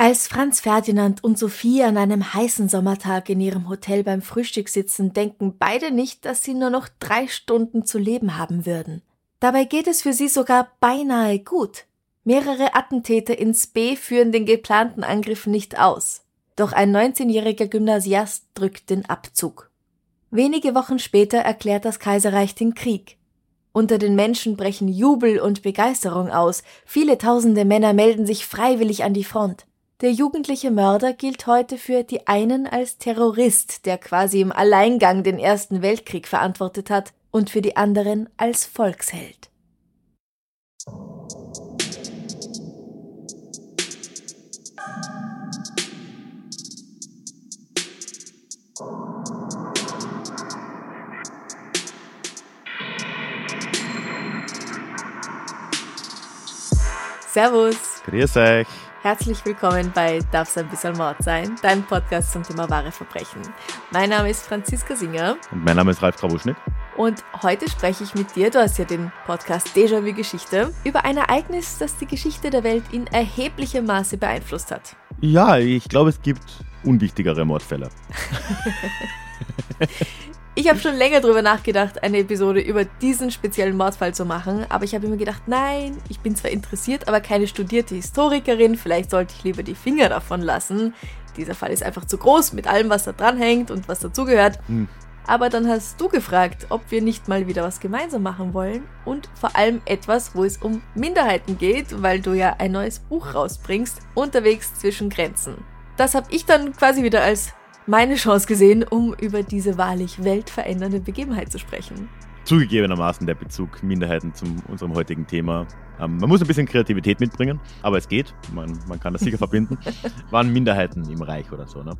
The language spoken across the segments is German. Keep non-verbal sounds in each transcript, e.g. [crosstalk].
Als Franz Ferdinand und Sophie an einem heißen Sommertag in ihrem Hotel beim Frühstück sitzen, denken beide nicht, dass sie nur noch drei Stunden zu leben haben würden. Dabei geht es für sie sogar beinahe gut. Mehrere Attentäter ins B führen den geplanten Angriff nicht aus. Doch ein 19-jähriger Gymnasiast drückt den Abzug. Wenige Wochen später erklärt das Kaiserreich den Krieg. Unter den Menschen brechen Jubel und Begeisterung aus. Viele tausende Männer melden sich freiwillig an die Front. Der jugendliche Mörder gilt heute für die einen als Terrorist, der quasi im Alleingang den Ersten Weltkrieg verantwortet hat, und für die anderen als Volksheld. Servus! Grüß euch. Herzlich willkommen bei Darf's ein bisschen Mord sein, dein Podcast zum Thema wahre Verbrechen. Mein Name ist Franziska Singer. Und mein Name ist Ralf Grabuschnick. Und heute spreche ich mit dir, du hast ja den Podcast Déjà-vu Geschichte, über ein Ereignis, das die Geschichte der Welt in erheblichem Maße beeinflusst hat. Ja, ich glaube, es gibt unwichtigere Mordfälle. [laughs] Ich habe schon länger darüber nachgedacht, eine Episode über diesen speziellen Mordfall zu machen, aber ich habe immer gedacht, nein, ich bin zwar interessiert, aber keine studierte Historikerin, vielleicht sollte ich lieber die Finger davon lassen. Dieser Fall ist einfach zu groß mit allem, was da dranhängt und was dazugehört. Hm. Aber dann hast du gefragt, ob wir nicht mal wieder was gemeinsam machen wollen und vor allem etwas, wo es um Minderheiten geht, weil du ja ein neues Buch rausbringst, unterwegs zwischen Grenzen. Das habe ich dann quasi wieder als meine Chance gesehen, um über diese wahrlich weltverändernde Begebenheit zu sprechen. Zugegebenermaßen der Bezug Minderheiten zu unserem heutigen Thema. Ähm, man muss ein bisschen Kreativität mitbringen, aber es geht. Man, man kann das sicher verbinden. [laughs] Waren Minderheiten im Reich oder so, ne?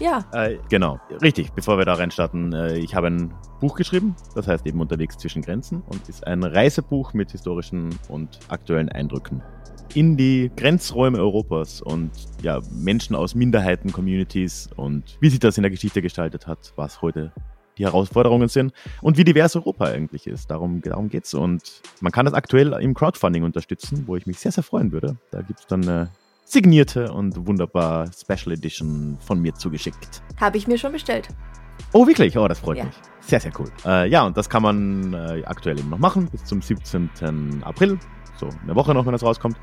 Ja. Äh, genau, richtig. Bevor wir da reinstarten, äh, ich habe ein Buch geschrieben, das heißt eben unterwegs zwischen Grenzen und ist ein Reisebuch mit historischen und aktuellen Eindrücken in die Grenzräume Europas und ja, Menschen aus Minderheiten, Communities und wie sich das in der Geschichte gestaltet hat, was heute die Herausforderungen sind und wie divers Europa eigentlich ist. Darum, darum geht es. Und man kann das aktuell im Crowdfunding unterstützen, wo ich mich sehr, sehr freuen würde. Da gibt es dann eine signierte und wunderbar Special Edition von mir zugeschickt. Habe ich mir schon bestellt. Oh, wirklich? Oh, das freut Ja. mich. Sehr, sehr cool. Äh, ja, und das kann man äh, aktuell eben noch machen bis zum 17. April. So eine Woche noch, wenn das rauskommt.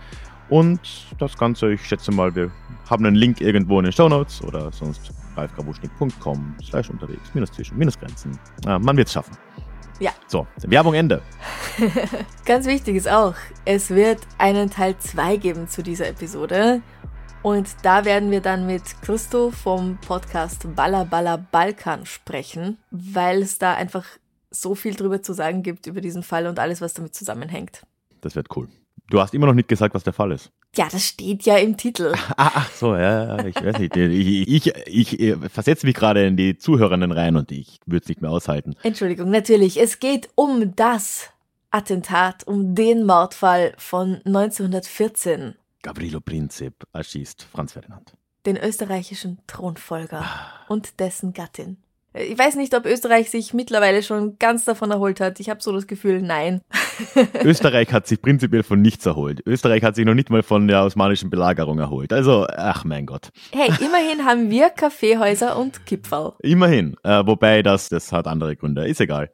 Und das Ganze, ich schätze mal, wir haben einen Link irgendwo in den Show Notes oder sonst ralfgrabuschnick.com slash unterwegs, minus zwischen, minus Grenzen. Äh, man wird es schaffen. Ja. So, Werbung Ende. [laughs] Ganz wichtig ist auch, es wird einen Teil 2 geben zu dieser Episode. Und da werden wir dann mit Christo vom Podcast Balla Balla Balkan sprechen, weil es da einfach so viel drüber zu sagen gibt über diesen Fall und alles, was damit zusammenhängt. Das wird cool. Du hast immer noch nicht gesagt, was der Fall ist. Ja, das steht ja im Titel. [laughs] Ah, ach so, ja, ja, ich weiß nicht. Ich, ich, ich, ich versetze mich gerade in die Zuhörenden rein und ich würde es nicht mehr aushalten. Entschuldigung, natürlich, es geht um das Attentat, um den Mordfall von 1914, Gavrilo Princip erschießt Franz Ferdinand. den österreichischen Thronfolger und dessen Gattin. Ich weiß nicht, ob Österreich sich mittlerweile schon ganz davon erholt hat. Ich habe so das Gefühl, nein. [laughs] Österreich hat sich prinzipiell von nichts erholt. Österreich hat sich noch nicht mal von der osmanischen Belagerung erholt. Also, ach mein Gott. Hey, immerhin haben wir Kaffeehäuser und Kipferl. Immerhin. Äh, wobei das, das hat andere Gründe. Ist egal.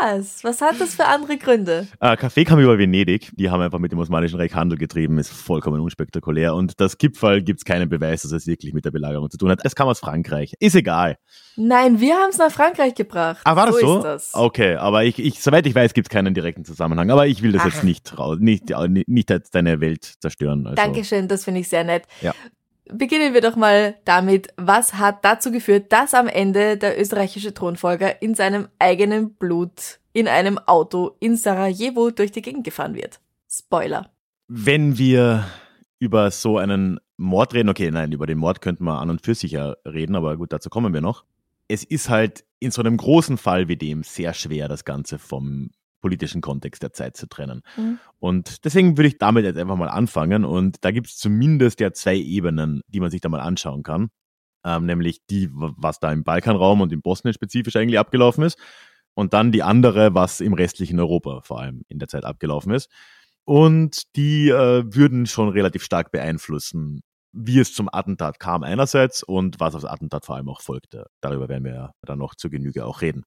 Was? Was hat das für andere Gründe? Äh, Kaffee kam über Venedig. Die haben einfach mit dem Osmanischen Reich Handel getrieben. Ist vollkommen unspektakulär. Und das Gipfel gibt es keinen Beweis, dass es wirklich mit der Belagerung zu tun hat. Es kam aus Frankreich. Ist egal. Nein, wir haben es nach Frankreich gebracht. Ah, war das so? Ist das. Okay, aber ich, ich, soweit ich weiß, gibt es keinen direkten Zusammenhang. Aber ich will das Ach. jetzt nicht raus, nicht, nicht, nicht jetzt deine Welt zerstören. Also, Dankeschön, das finde ich sehr nett. Ja. Beginnen wir doch mal damit, was hat dazu geführt, dass am Ende der österreichische Thronfolger in seinem eigenen Blut in einem Auto in Sarajevo durch die Gegend gefahren wird. Spoiler. Wenn wir über so einen Mord reden. Okay, nein, über den Mord könnten wir an und für sich ja reden, aber gut, dazu kommen wir noch. Es ist halt in so einem großen Fall wie dem sehr schwer, das Ganze vom politischen Kontext der Zeit zu trennen. Mhm. Und deswegen würde ich damit jetzt einfach mal anfangen. Und da gibt es zumindest ja zwei Ebenen, die man sich da mal anschauen kann. Ähm, nämlich die, was da im Balkanraum und im Bosnien spezifisch eigentlich abgelaufen ist. Und dann die andere, was im restlichen Europa vor allem in der Zeit abgelaufen ist. Und die äh, würden schon relativ stark beeinflussen, wie es zum Attentat kam einerseits und was aufs Attentat vor allem auch folgte. Darüber werden wir ja dann noch zur Genüge auch reden.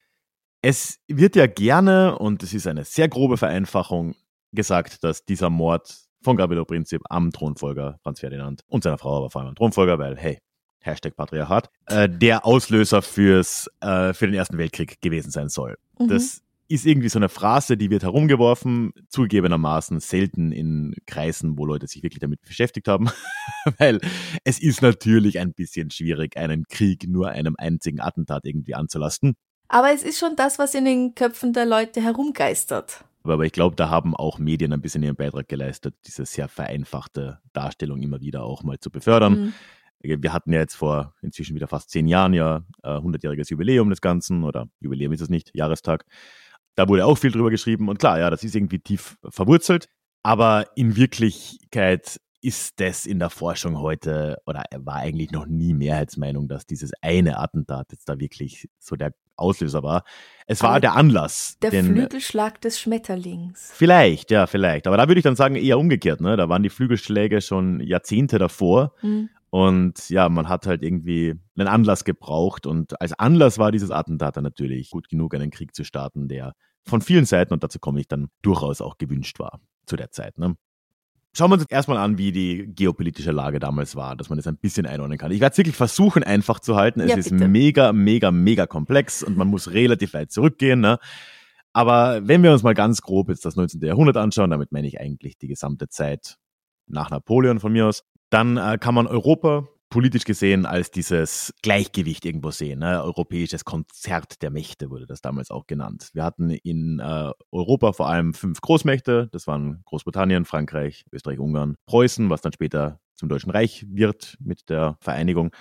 Es wird ja gerne, und es ist eine sehr grobe Vereinfachung, gesagt, dass dieser Mord von Gabriel Prinzip am Thronfolger Franz Ferdinand und seiner Frau, aber vor allem am Thronfolger, weil, hey, Hashtag Patriarchat, äh, der Auslöser fürs, äh, für den Ersten Weltkrieg gewesen sein soll. Mhm. Das ist irgendwie so eine Phrase, die wird herumgeworfen, zugegebenermaßen selten in Kreisen, wo Leute sich wirklich damit beschäftigt haben, [laughs] weil es ist natürlich ein bisschen schwierig, einen Krieg nur einem einzigen Attentat irgendwie anzulasten. Aber es ist schon das, was in den Köpfen der Leute herumgeistert. Aber ich glaube, da haben auch Medien ein bisschen ihren Beitrag geleistet, diese sehr vereinfachte Darstellung immer wieder auch mal zu befördern. Mhm. Wir hatten ja jetzt vor inzwischen wieder fast zehn Jahren ja äh, 100-jähriges Jubiläum des Ganzen oder Jubiläum ist es nicht, Jahrestag. Da wurde auch viel drüber geschrieben und klar, ja, das ist irgendwie tief verwurzelt. Aber in Wirklichkeit ist das in der Forschung heute oder war eigentlich noch nie Mehrheitsmeinung, dass dieses eine Attentat jetzt da wirklich so der Auslöser war. Es war der Anlass. Der den, Flügelschlag des Schmetterlings. Vielleicht, ja, vielleicht. Aber da würde ich dann sagen, eher umgekehrt. Ne? Da waren die Flügelschläge schon Jahrzehnte davor. Mhm. Und ja, man hat halt irgendwie einen Anlass gebraucht. Und als Anlass war dieses Attentat dann natürlich gut genug, einen Krieg zu starten, der von vielen Seiten, und dazu komme ich dann durchaus auch gewünscht war zu der Zeit. Ne? Schauen wir uns erstmal an, wie die geopolitische Lage damals war, dass man das ein bisschen einordnen kann. Ich werde es wirklich versuchen, einfach zu halten. Es ja, ist mega, mega, mega komplex und man muss relativ weit zurückgehen. Ne? Aber wenn wir uns mal ganz grob jetzt das 19. Jahrhundert anschauen, damit meine ich eigentlich die gesamte Zeit nach Napoleon von mir aus, dann äh, kann man Europa politisch gesehen als dieses Gleichgewicht irgendwo sehen. Ne? Europäisches Konzert der Mächte wurde das damals auch genannt. Wir hatten in äh, Europa vor allem fünf Großmächte. Das waren Großbritannien, Frankreich, Österreich, Ungarn, Preußen, was dann später zum Deutschen Reich wird mit der Vereinigung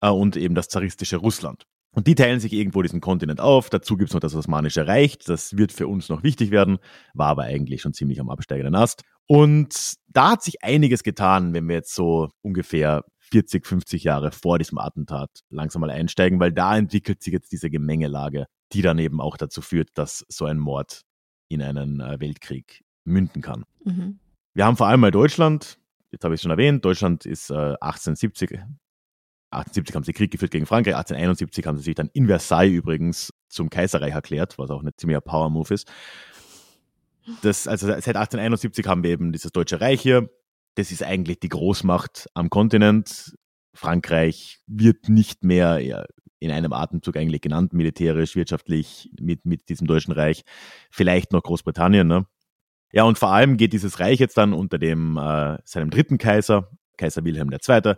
äh, und eben das zaristische Russland. Und die teilen sich irgendwo diesen Kontinent auf. Dazu gibt es noch das Osmanische Reich. Das wird für uns noch wichtig werden, war aber eigentlich schon ziemlich am absteigenden Ast. Und da hat sich einiges getan, wenn wir jetzt so ungefähr 40, 50 Jahre vor diesem Attentat langsam mal einsteigen, weil da entwickelt sich jetzt diese Gemengelage, die dann eben auch dazu führt, dass so ein Mord in einen äh, Weltkrieg münden kann. Mhm. Wir haben vor allem mal Deutschland, jetzt habe ich es schon erwähnt, Deutschland ist äh, 1870, 1870 haben sie Krieg geführt gegen Frankreich, 1871 haben sie sich dann in Versailles übrigens zum Kaiserreich erklärt, was auch ein ziemlicher Power-Move ist. Das, also seit 1871 haben wir eben dieses Deutsche Reich hier, das ist eigentlich die Großmacht am Kontinent. Frankreich wird nicht mehr in einem Atemzug eigentlich genannt, militärisch, wirtschaftlich mit, mit diesem Deutschen Reich. Vielleicht noch Großbritannien. Ne? Ja, und vor allem geht dieses Reich jetzt dann unter dem äh, seinem dritten Kaiser, Kaiser Wilhelm II.,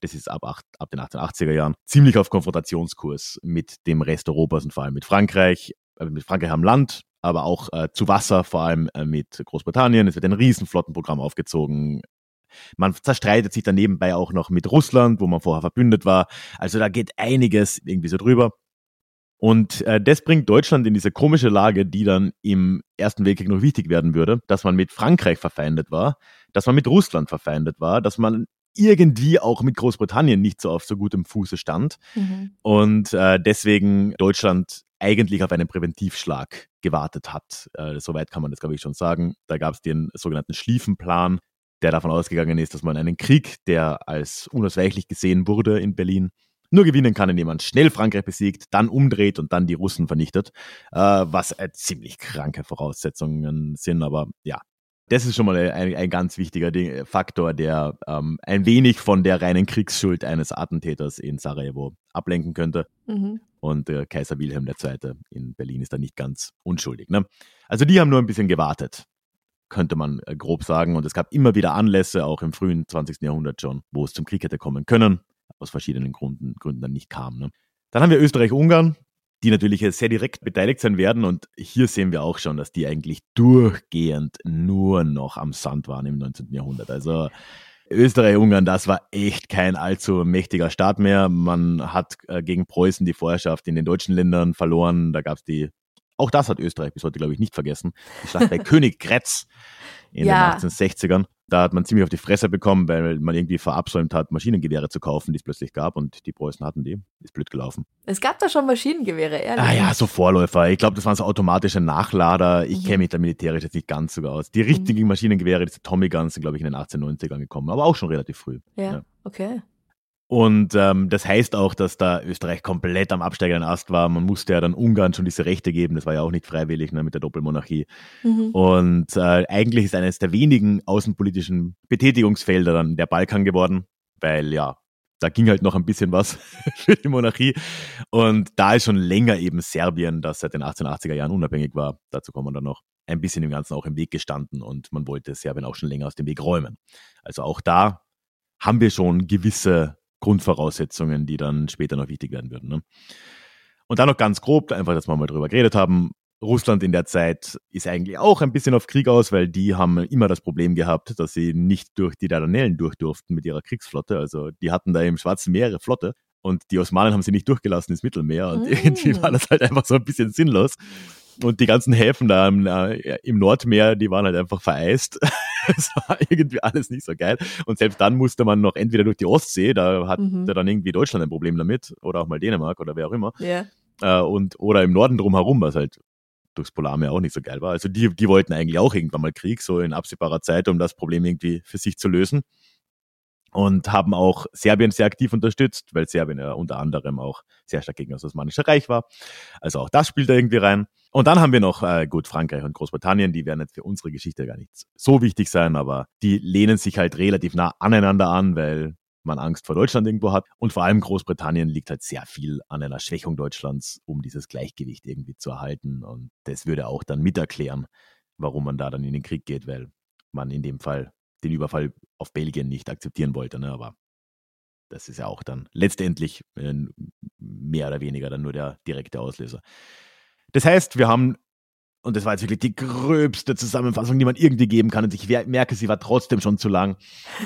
das ist ab, acht, ab den 1880er Jahren, ziemlich auf Konfrontationskurs mit dem Rest Europas und vor allem mit Frankreich. Äh, mit Frankreich am Land, aber auch äh, zu Wasser, vor allem äh, mit Großbritannien. Es wird ein Riesenflottenprogramm aufgezogen. Man zerstreitet sich dann nebenbei auch noch mit Russland, wo man vorher verbündet war. Also da geht einiges irgendwie so drüber. Und äh, das bringt Deutschland in diese komische Lage, die dann im Ersten Weltkrieg noch wichtig werden würde, dass man mit Frankreich verfeindet war, dass man mit Russland verfeindet war, dass man irgendwie auch mit Großbritannien nicht so auf so gutem Fuße stand. Mhm. Und äh, deswegen Deutschland eigentlich auf einen Präventivschlag gewartet hat. Äh, soweit kann man das, glaube ich, schon sagen. Da gab es den sogenannten Schlieffenplan, der davon ausgegangen ist, dass man einen Krieg, der als unausweichlich gesehen wurde in Berlin, nur gewinnen kann, indem man schnell Frankreich besiegt, dann umdreht und dann die Russen vernichtet, äh, was äh, ziemlich kranke Voraussetzungen sind. Aber ja, das ist schon mal ein, ein ganz wichtiger Ding, Faktor, der ähm, ein wenig von der reinen Kriegsschuld eines Attentäters in Sarajevo ablenken könnte. Mhm. Und äh, Kaiser Wilhelm II. in Berlin ist da nicht ganz unschuldig. Ne? Also die haben nur ein bisschen gewartet könnte man äh, grob sagen. Und es gab immer wieder Anlässe, auch im frühen 20. Jahrhundert schon, wo es zum Krieg hätte kommen können, aus verschiedenen Gründen, Gründen dann nicht kam. Ne? Dann haben wir Österreich-Ungarn, die natürlich sehr direkt beteiligt sein werden. Und hier sehen wir auch schon, dass die eigentlich durchgehend nur noch am Sand waren im 19. Jahrhundert. Also Österreich-Ungarn, das war echt kein allzu mächtiger Staat mehr. Man hat äh, gegen Preußen die Vorherrschaft in den deutschen Ländern verloren. Da gab es die, auch das hat Österreich bis heute, glaube ich, nicht vergessen. Die Schlacht bei [laughs] König Grätz in ja. den 1860ern. Da hat man ziemlich auf die Fresse bekommen, weil man irgendwie verabsäumt hat, Maschinengewehre zu kaufen, die es plötzlich gab und die Preußen hatten die. Ist blöd gelaufen. Es gab da schon Maschinengewehre, ehrlich. Ah ja, so Vorläufer. Ich glaube, das waren so automatische Nachlader. Ich mhm. kenne mich da militärisch jetzt nicht ganz sogar aus. Die richtigen mhm. Maschinengewehre, diese Tommy Guns, sind, glaube ich, in den 1890ern gekommen, aber auch schon relativ früh. Ja, ja. okay. Und ähm, das heißt auch, dass da Österreich komplett am absteigenden Ast war. Man musste ja dann Ungarn schon diese Rechte geben. Das war ja auch nicht freiwillig ne, mit der Doppelmonarchie. Mhm. Und äh, eigentlich ist eines der wenigen außenpolitischen Betätigungsfelder dann der Balkan geworden, weil ja, da ging halt noch ein bisschen was [laughs] für die Monarchie. Und da ist schon länger eben Serbien, das seit den 1880er Jahren unabhängig war, dazu kommen wir dann noch, ein bisschen dem Ganzen auch im Weg gestanden und man wollte Serbien auch schon länger aus dem Weg räumen. Also auch da haben wir schon gewisse Grundvoraussetzungen, die dann später noch wichtig werden würden. Ne? Und dann noch ganz grob, einfach, dass wir mal drüber geredet haben. Russland in der Zeit ist eigentlich auch ein bisschen auf Krieg aus, weil die haben immer das Problem gehabt, dass sie nicht durch die Dardanellen durch durften mit ihrer Kriegsflotte. Also die hatten da im Schwarzen Meer ihre Flotte und die Osmanen haben sie nicht durchgelassen ins Mittelmeer und mm. [laughs] irgendwie war das halt einfach so ein bisschen sinnlos. Und die ganzen Häfen da im, äh, im Nordmeer, die waren halt einfach vereist. [laughs] Es war irgendwie alles nicht so geil. Und selbst dann musste man noch entweder durch die Ostsee, da hat mhm. dann irgendwie Deutschland ein Problem damit, oder auch mal Dänemark oder wer auch immer. Yeah. Äh, und, oder im Norden drumherum, was halt durchs Polarmeer auch nicht so geil war. Also die, die wollten eigentlich auch irgendwann mal Krieg, so in absehbarer Zeit, um das Problem irgendwie für sich zu lösen und haben auch Serbien sehr aktiv unterstützt, weil Serbien ja unter anderem auch sehr stark gegen das Osmanische Reich war. Also auch das spielt da irgendwie rein. Und dann haben wir noch, äh, gut, Frankreich und Großbritannien, die werden jetzt für unsere Geschichte gar nicht so wichtig sein, aber die lehnen sich halt relativ nah aneinander an, weil man Angst vor Deutschland irgendwo hat. Und vor allem Großbritannien liegt halt sehr viel an einer Schwächung Deutschlands, um dieses Gleichgewicht irgendwie zu erhalten. Und das würde auch dann mit erklären, warum man da dann in den Krieg geht, weil man in dem Fall den Überfall auf Belgien nicht akzeptieren wollte. Ne? Aber das ist ja auch dann letztendlich äh, mehr oder weniger dann nur der direkte Auslöser. Das heißt, wir haben, und das war jetzt wirklich die gröbste Zusammenfassung, die man irgendwie geben kann, und ich merke, sie war trotzdem schon zu lang.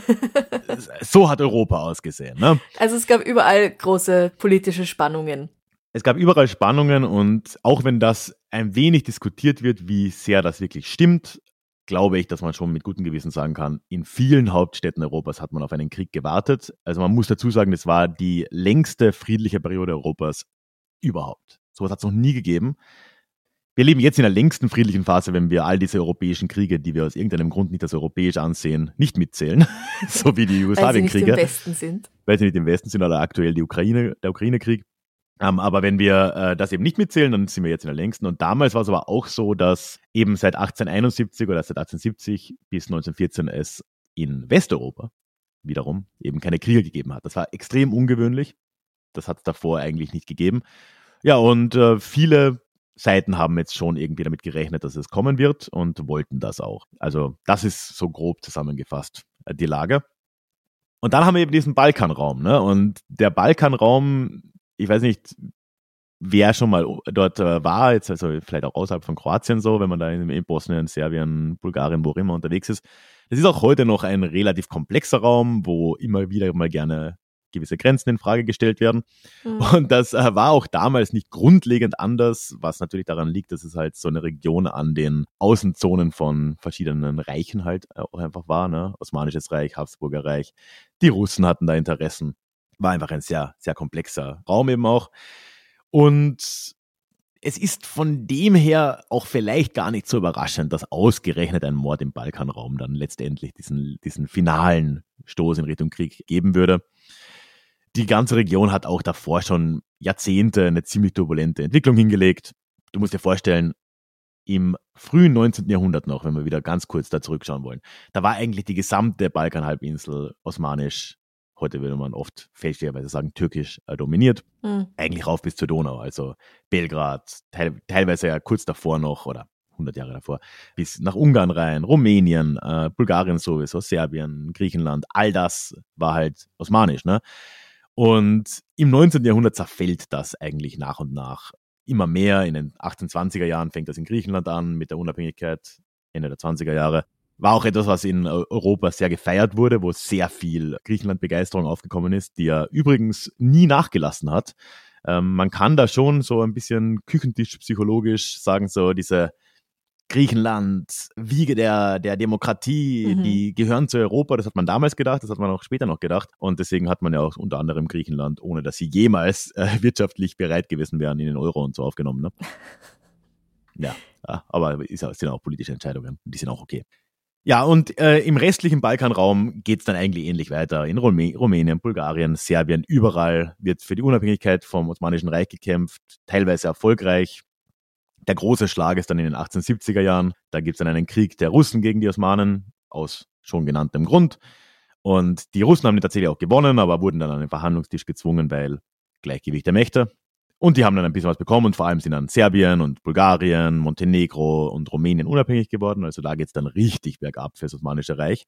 [laughs] so hat Europa ausgesehen. Ne? Also es gab überall große politische Spannungen. Es gab überall Spannungen und auch wenn das ein wenig diskutiert wird, wie sehr das wirklich stimmt, glaube ich, dass man schon mit gutem Gewissen sagen kann, in vielen Hauptstädten Europas hat man auf einen Krieg gewartet. Also man muss dazu sagen, es war die längste friedliche Periode Europas überhaupt. So etwas hat es noch nie gegeben. Wir leben jetzt in der längsten friedlichen Phase, wenn wir all diese europäischen Kriege, die wir aus irgendeinem Grund nicht als europäisch ansehen, nicht mitzählen. [laughs] so wie die Jugoslawienkriege. Weil sie nicht im Westen sind. Weil sie nicht im Westen sind oder aktuell die Ukraine, der Ukraine-Krieg. Ähm, aber wenn wir äh, das eben nicht mitzählen, dann sind wir jetzt in der längsten. Und damals war es aber auch so, dass eben seit 1871 oder seit 1870 bis 1914 es in Westeuropa wiederum eben keine Kriege gegeben hat. Das war extrem ungewöhnlich. Das hat es davor eigentlich nicht gegeben. Ja, und äh, viele Seiten haben jetzt schon irgendwie damit gerechnet, dass es kommen wird und wollten das auch. Also das ist so grob zusammengefasst äh, die Lage. Und dann haben wir eben diesen Balkanraum. Ne? Und der Balkanraum ich weiß nicht, wer schon mal dort äh, war, jetzt also vielleicht auch außerhalb von Kroatien so, wenn man da in, in Bosnien, Serbien, Bulgarien, wo immer unterwegs ist. Es ist auch heute noch ein relativ komplexer Raum, wo immer wieder mal gerne gewisse Grenzen in Frage gestellt werden. Mhm. Und das äh, war auch damals nicht grundlegend anders, was natürlich daran liegt, dass es halt so eine Region an den Außenzonen von verschiedenen Reichen halt auch einfach war, ne? Osmanisches Reich, Habsburger Reich. Die Russen hatten da Interessen war einfach ein sehr, sehr komplexer Raum eben auch. Und es ist von dem her auch vielleicht gar nicht so überraschend, dass ausgerechnet ein Mord im Balkanraum dann letztendlich diesen, diesen finalen Stoß in Richtung Krieg geben würde. Die ganze Region hat auch davor schon Jahrzehnte eine ziemlich turbulente Entwicklung hingelegt. Du musst dir vorstellen, im frühen 19. Jahrhundert noch, wenn wir wieder ganz kurz da zurückschauen wollen, da war eigentlich die gesamte Balkanhalbinsel osmanisch Heute würde man oft fälschlicherweise sagen, türkisch äh, dominiert. Mhm. Eigentlich rauf bis zur Donau. Also Belgrad, teil, teilweise ja kurz davor noch oder 100 Jahre davor, bis nach Ungarn rein, Rumänien, äh, Bulgarien sowieso, Serbien, Griechenland. All das war halt osmanisch. Ne? Und im 19. Jahrhundert zerfällt das eigentlich nach und nach immer mehr. In den 1820er Jahren fängt das in Griechenland an mit der Unabhängigkeit, Ende der 20er Jahre. War auch etwas, was in Europa sehr gefeiert wurde, wo sehr viel Griechenland-Begeisterung aufgekommen ist, die er übrigens nie nachgelassen hat. Ähm, man kann da schon so ein bisschen Küchentisch psychologisch sagen, so diese Griechenland, Wiege der, der Demokratie, mhm. die gehören zu Europa. Das hat man damals gedacht, das hat man auch später noch gedacht. Und deswegen hat man ja auch unter anderem Griechenland, ohne dass sie jemals äh, [laughs] wirtschaftlich bereit gewesen wären, in den Euro und so aufgenommen. Ne? [laughs] ja, aber es sind auch politische Entscheidungen. Die sind auch okay. Ja, und äh, im restlichen Balkanraum geht es dann eigentlich ähnlich weiter. In Rumä Rumänien, Bulgarien, Serbien, überall wird für die Unabhängigkeit vom Osmanischen Reich gekämpft, teilweise erfolgreich. Der große Schlag ist dann in den 1870er Jahren. Da gibt es dann einen Krieg der Russen gegen die Osmanen aus schon genanntem Grund. Und die Russen haben den tatsächlich auch gewonnen, aber wurden dann an den Verhandlungstisch gezwungen, weil Gleichgewicht der Mächte. Und die haben dann ein bisschen was bekommen und vor allem sind dann Serbien und Bulgarien, Montenegro und Rumänien unabhängig geworden. Also da geht es dann richtig bergab für das Osmanische Reich.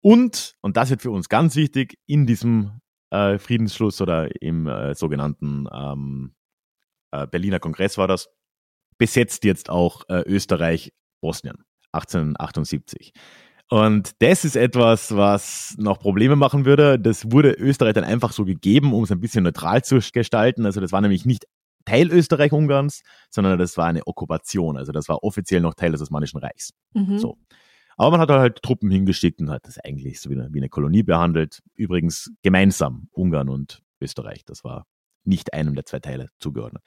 Und, und das wird für uns ganz wichtig, in diesem äh, Friedensschluss oder im äh, sogenannten ähm, äh, Berliner Kongress war das, besetzt jetzt auch äh, Österreich Bosnien 1878. Und das ist etwas, was noch Probleme machen würde. Das wurde Österreich dann einfach so gegeben, um es ein bisschen neutral zu gestalten. Also das war nämlich nicht Teil Österreich-Ungarns, sondern das war eine Okkupation. Also das war offiziell noch Teil des Osmanischen Reichs. Mhm. So. Aber man hat halt Truppen hingeschickt und hat das eigentlich so wie eine, wie eine Kolonie behandelt. Übrigens gemeinsam Ungarn und Österreich. Das war nicht einem der zwei Teile zugeordnet.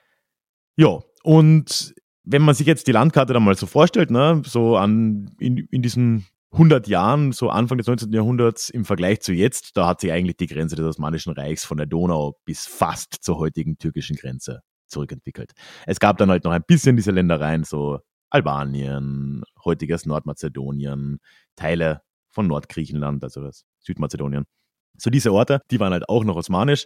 Ja, und wenn man sich jetzt die Landkarte dann mal so vorstellt, ne, so an, in, in diesen 100 Jahren, so Anfang des 19. Jahrhunderts im Vergleich zu jetzt, da hat sich eigentlich die Grenze des Osmanischen Reichs von der Donau bis fast zur heutigen türkischen Grenze zurückentwickelt. Es gab dann halt noch ein bisschen diese Ländereien, so Albanien, heutiges Nordmazedonien, Teile von Nordgriechenland, also das Südmazedonien. So diese Orte, die waren halt auch noch osmanisch.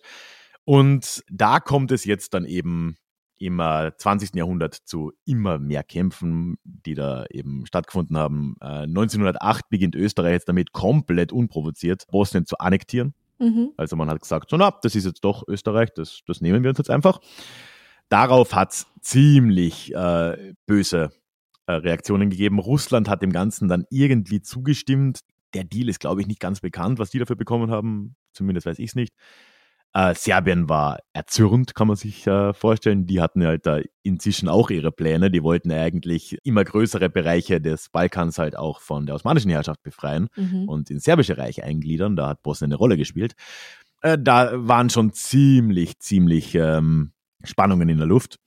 Und da kommt es jetzt dann eben im 20. Jahrhundert zu immer mehr Kämpfen, die da eben stattgefunden haben. 1908 äh, beginnt Österreich jetzt damit komplett unprovoziert Bosnien zu annektieren. Mhm. Also man hat gesagt, so na, das ist jetzt doch Österreich, das, das nehmen wir uns jetzt einfach. Darauf hat es ziemlich äh, böse äh, Reaktionen gegeben. Russland hat dem Ganzen dann irgendwie zugestimmt. Der Deal ist, glaube ich, nicht ganz bekannt, was die dafür bekommen haben. Zumindest weiß ich es nicht. Äh, Serbien war erzürnt, kann man sich äh, vorstellen. Die hatten halt da inzwischen auch ihre Pläne. Die wollten eigentlich immer größere Bereiche des Balkans halt auch von der osmanischen Herrschaft befreien mhm. und ins serbische Reich eingliedern. Da hat Bosnien eine Rolle gespielt. Äh, da waren schon ziemlich, ziemlich ähm, Spannungen in der Luft.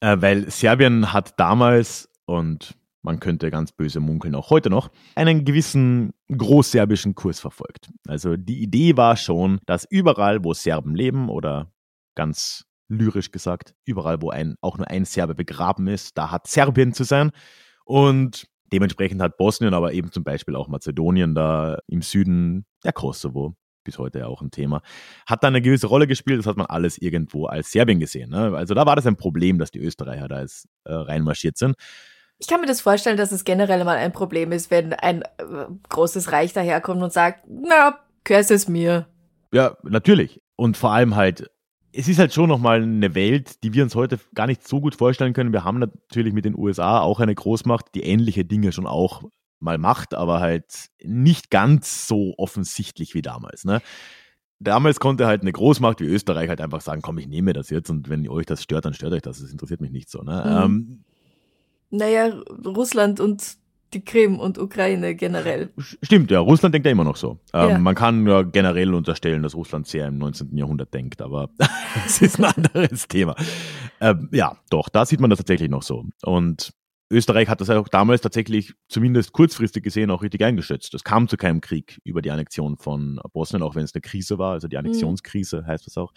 Äh, weil Serbien hat damals und man könnte ganz böse munkeln, auch heute noch, einen gewissen großserbischen Kurs verfolgt. Also die Idee war schon, dass überall, wo Serben leben oder ganz lyrisch gesagt, überall, wo ein, auch nur ein Serbe begraben ist, da hat Serbien zu sein. Und dementsprechend hat Bosnien, aber eben zum Beispiel auch Mazedonien da im Süden, der Kosovo, bis heute ja auch ein Thema, hat da eine gewisse Rolle gespielt. Das hat man alles irgendwo als Serbien gesehen. Ne? Also da war das ein Problem, dass die Österreicher da jetzt äh, reinmarschiert sind. Ich kann mir das vorstellen, dass es generell mal ein Problem ist, wenn ein äh, großes Reich daherkommt und sagt, na, gehörst es mir. Ja, natürlich. Und vor allem halt, es ist halt schon nochmal eine Welt, die wir uns heute gar nicht so gut vorstellen können. Wir haben natürlich mit den USA auch eine Großmacht, die ähnliche Dinge schon auch mal macht, aber halt nicht ganz so offensichtlich wie damals. Ne? Damals konnte halt eine Großmacht wie Österreich halt einfach sagen, komm, ich nehme das jetzt und wenn euch das stört, dann stört euch das. Das interessiert mich nicht so. Ne? Mhm. Ähm, naja, Russland und die Krim und Ukraine generell. Stimmt, ja, Russland denkt ja immer noch so. Ähm, ja. Man kann ja generell unterstellen, dass Russland sehr im 19. Jahrhundert denkt, aber [laughs] das ist ein anderes Thema. Ähm, ja, doch, da sieht man das tatsächlich noch so. Und Österreich hat das auch damals tatsächlich zumindest kurzfristig gesehen auch richtig eingeschätzt. Es kam zu keinem Krieg über die Annexion von Bosnien, auch wenn es eine Krise war, also die mhm. Annexionskrise heißt das auch.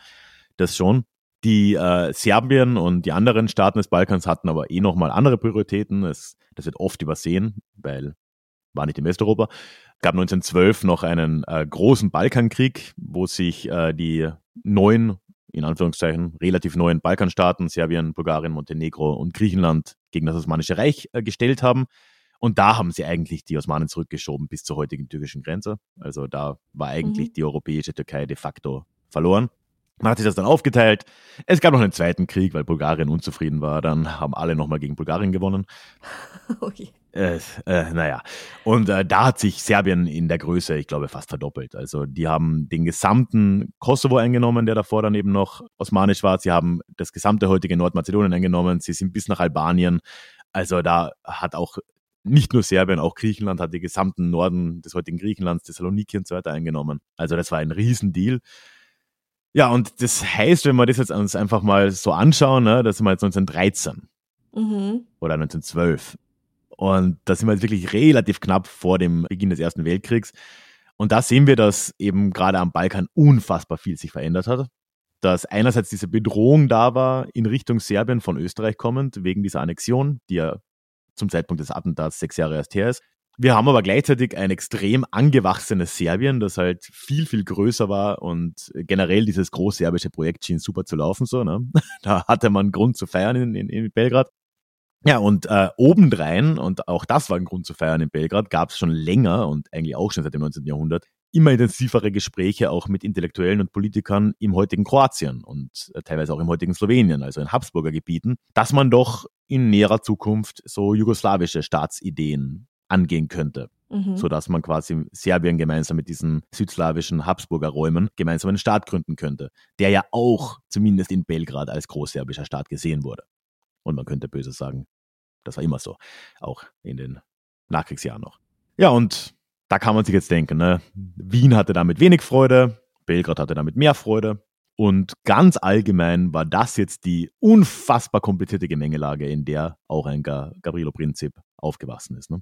Das schon. Die äh, Serbien und die anderen Staaten des Balkans hatten aber eh nochmal andere Prioritäten. Es, das wird oft übersehen, weil war nicht in Westeuropa. Es gab 1912 noch einen äh, großen Balkankrieg, wo sich äh, die neun, in Anführungszeichen, relativ neuen Balkanstaaten, Serbien, Bulgarien, Montenegro und Griechenland gegen das Osmanische Reich äh, gestellt haben. Und da haben sie eigentlich die Osmanen zurückgeschoben bis zur heutigen türkischen Grenze. Also da war eigentlich mhm. die europäische Türkei de facto verloren. Man hat sich das dann aufgeteilt. Es gab noch einen zweiten Krieg, weil Bulgarien unzufrieden war. Dann haben alle nochmal gegen Bulgarien gewonnen. [laughs] Oh je. Äh, äh, naja. Und äh, da hat sich Serbien in der Größe, ich glaube, fast verdoppelt. Also die haben den gesamten Kosovo eingenommen, der davor dann eben noch osmanisch war. Sie haben das gesamte heutige Nordmazedonien eingenommen. Sie sind bis nach Albanien. Also da hat auch nicht nur Serbien, auch Griechenland hat den gesamten Norden des heutigen Griechenlands, Thessaloniki und so weiter eingenommen. Also das war ein Riesendeal. Ja, und das heißt, wenn wir das jetzt uns einfach mal so anschauen, ne, das sind wir jetzt 1913 mhm. oder 1912. Und da sind wir jetzt wirklich relativ knapp vor dem Beginn des Ersten Weltkriegs. Und da sehen wir, dass eben gerade am Balkan unfassbar viel sich verändert hat. Dass einerseits diese Bedrohung da war in Richtung Serbien von Österreich kommend, wegen dieser Annexion, die ja zum Zeitpunkt des Attentats sechs Jahre erst her ist. Wir haben aber gleichzeitig ein extrem angewachsenes Serbien, das halt viel, viel größer war und generell dieses großserbische Projekt schien super zu laufen. So, ne? [laughs] Da hatte man Grund zu feiern in, in, in Belgrad. Ja, und äh, obendrein, und auch das war ein Grund zu feiern in Belgrad, gab es schon länger und eigentlich auch schon seit dem 19. Jahrhundert immer intensivere Gespräche auch mit Intellektuellen und Politikern im heutigen Kroatien und äh, teilweise auch im heutigen Slowenien, also in Habsburger Gebieten, dass man doch in näherer Zukunft so jugoslawische Staatsideen angehen könnte. Mhm. sodass man quasi Serbien gemeinsam mit diesen südslawischen Habsburger Räumen gemeinsam einen Staat gründen könnte, der ja auch zumindest in Belgrad als großserbischer Staat gesehen wurde. Und man könnte böse sagen, das war immer so, auch in den Nachkriegsjahren noch. Ja, und da kann man sich jetzt denken, ne? Wien hatte damit wenig Freude, Belgrad hatte damit mehr Freude. Und ganz allgemein war das jetzt die unfassbar komplizierte Gemengelage, in der auch ein Gabrielo Prinzip aufgewachsen ist. Ne?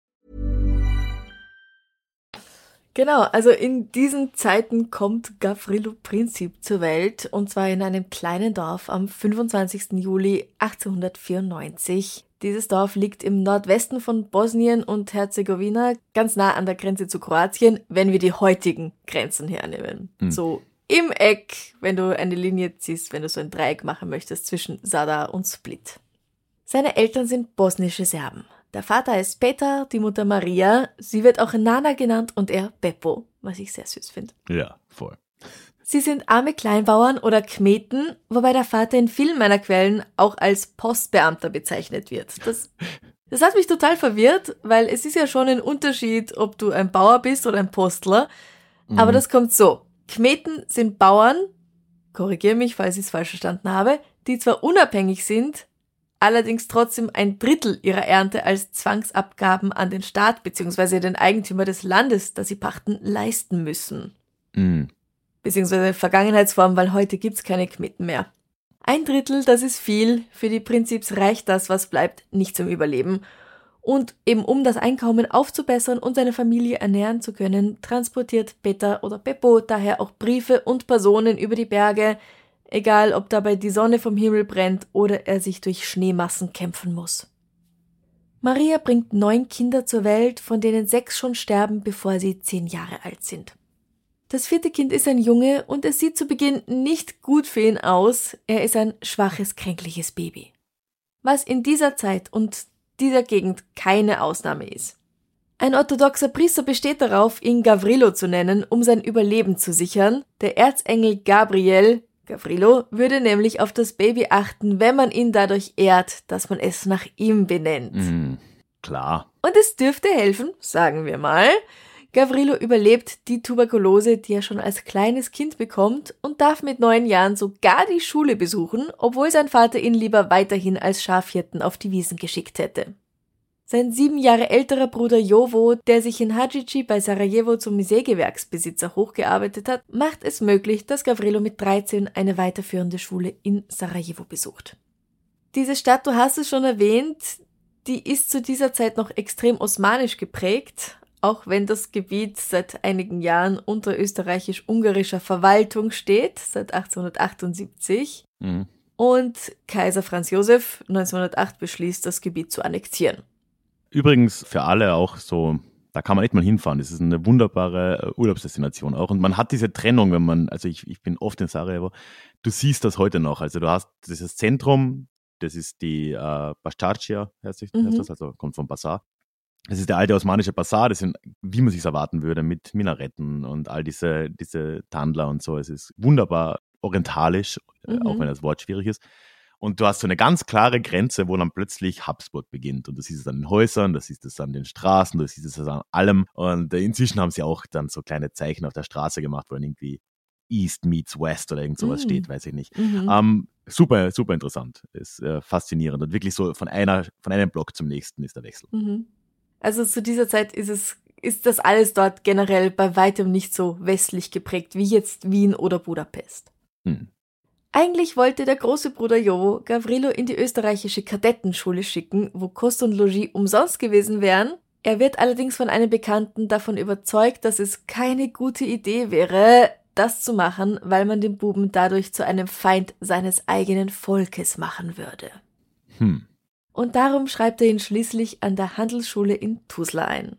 Genau, also in diesen Zeiten kommt Gavrilo Princip zur Welt und zwar in einem kleinen Dorf am 25. Juli 1894. Dieses Dorf liegt im Nordwesten von Bosnien und Herzegowina, ganz nah an der Grenze zu Kroatien, wenn wir die heutigen Grenzen hernehmen. Mhm. So im Eck, wenn du eine Linie ziehst, wenn du so ein Dreieck machen möchtest zwischen Sada und Split. Seine Eltern sind bosnische Serben. Der Vater ist Peter, die Mutter Maria. Sie wird auch Nana genannt und er Beppo, was ich sehr süß finde. Ja, voll. Sie sind arme Kleinbauern oder Kmeten, wobei der Vater in vielen meiner Quellen auch als Postbeamter bezeichnet wird. Das, das hat mich total verwirrt, weil es ist ja schon ein Unterschied, ob du ein Bauer bist oder ein Postler. Mhm. Aber das kommt so. Kmeten sind Bauern, korrigiere mich, falls ich es falsch verstanden habe, die zwar unabhängig sind, allerdings trotzdem ein Drittel ihrer Ernte als Zwangsabgaben an den Staat bzw. den Eigentümer des Landes, das sie pachten, leisten müssen. Mhm. Beziehungsweise Vergangenheitsform, weil heute gibt's keine Kmitten mehr. Ein Drittel, das ist viel. Für die Prinzips reicht das, was bleibt, nicht zum Überleben. Und eben um das Einkommen aufzubessern und seine Familie ernähren zu können, transportiert Peter oder Beppo daher auch Briefe und Personen über die Berge, egal ob dabei die Sonne vom Himmel brennt oder er sich durch Schneemassen kämpfen muss. Maria bringt neun Kinder zur Welt, von denen sechs schon sterben, bevor sie zehn Jahre alt sind. Das vierte Kind ist ein Junge und es sieht zu Beginn nicht gut für ihn aus. Er ist ein schwaches, kränkliches Baby. Was in dieser Zeit und dieser Gegend keine Ausnahme ist. Ein orthodoxer Priester besteht darauf, ihn Gavrilo zu nennen, um sein Überleben zu sichern. Der Erzengel Gabriel Gavrilo würde nämlich auf das Baby achten, wenn man ihn dadurch ehrt, dass man es nach ihm benennt. Mhm, klar. Und es dürfte helfen, sagen wir mal, Gavrilo überlebt die Tuberkulose, die er schon als kleines Kind bekommt und darf mit neun Jahren sogar die Schule besuchen, obwohl sein Vater ihn lieber weiterhin als Schafhirten auf die Wiesen geschickt hätte. Sein sieben Jahre älterer Bruder Jovo, der sich in Hadžići bei Sarajevo zum Sägewerksbesitzer hochgearbeitet hat, macht es möglich, dass Gavrilo mit 13 eine weiterführende Schule in Sarajevo besucht. Diese Stadt, du hast es schon erwähnt, die ist zu dieser Zeit noch extrem osmanisch geprägt, auch wenn das Gebiet seit einigen Jahren unter österreichisch-ungarischer Verwaltung steht, seit 1878. Mhm. Und Kaiser Franz Josef 1908 beschließt, das Gebiet zu annektieren. Übrigens für alle auch so, da kann man echt mal hinfahren. Das ist eine wunderbare äh, Urlaubsdestination auch. Und man hat diese Trennung, wenn man, also ich, ich bin oft in Sarajevo, du siehst das heute noch. Also du hast dieses Zentrum, das ist die äh, Bastarcia, heißt, mhm. das, also kommt vom Bazar. Das ist der alte osmanische Bazar, das sind, wie man sich erwarten würde, mit Minaretten und all diese, diese Tandler und so. Es ist wunderbar orientalisch, äh, mhm. auch wenn das Wort schwierig ist. Und du hast so eine ganz klare Grenze, wo dann plötzlich Habsburg beginnt. Und das siehst es an den Häusern, das siehst es an den Straßen, das siehst es an allem. Und äh, inzwischen haben sie auch dann so kleine Zeichen auf der Straße gemacht, wo dann irgendwie East meets West oder irgend sowas mhm. steht, weiß ich nicht. Mhm. Ähm, super, super interessant. Ist äh, faszinierend. Und wirklich so von einer, von einem Block zum nächsten ist der Wechsel. Mhm. Also zu dieser Zeit ist es, ist das alles dort generell bei weitem nicht so westlich geprägt wie jetzt Wien oder Budapest. Hm. Eigentlich wollte der große Bruder Jovo Gavrilo in die österreichische Kadettenschule schicken, wo Kost und Logis umsonst gewesen wären. Er wird allerdings von einem Bekannten davon überzeugt, dass es keine gute Idee wäre, das zu machen, weil man den Buben dadurch zu einem Feind seines eigenen Volkes machen würde. Hm. Und darum schreibt er ihn schließlich an der Handelsschule in Tuzla ein.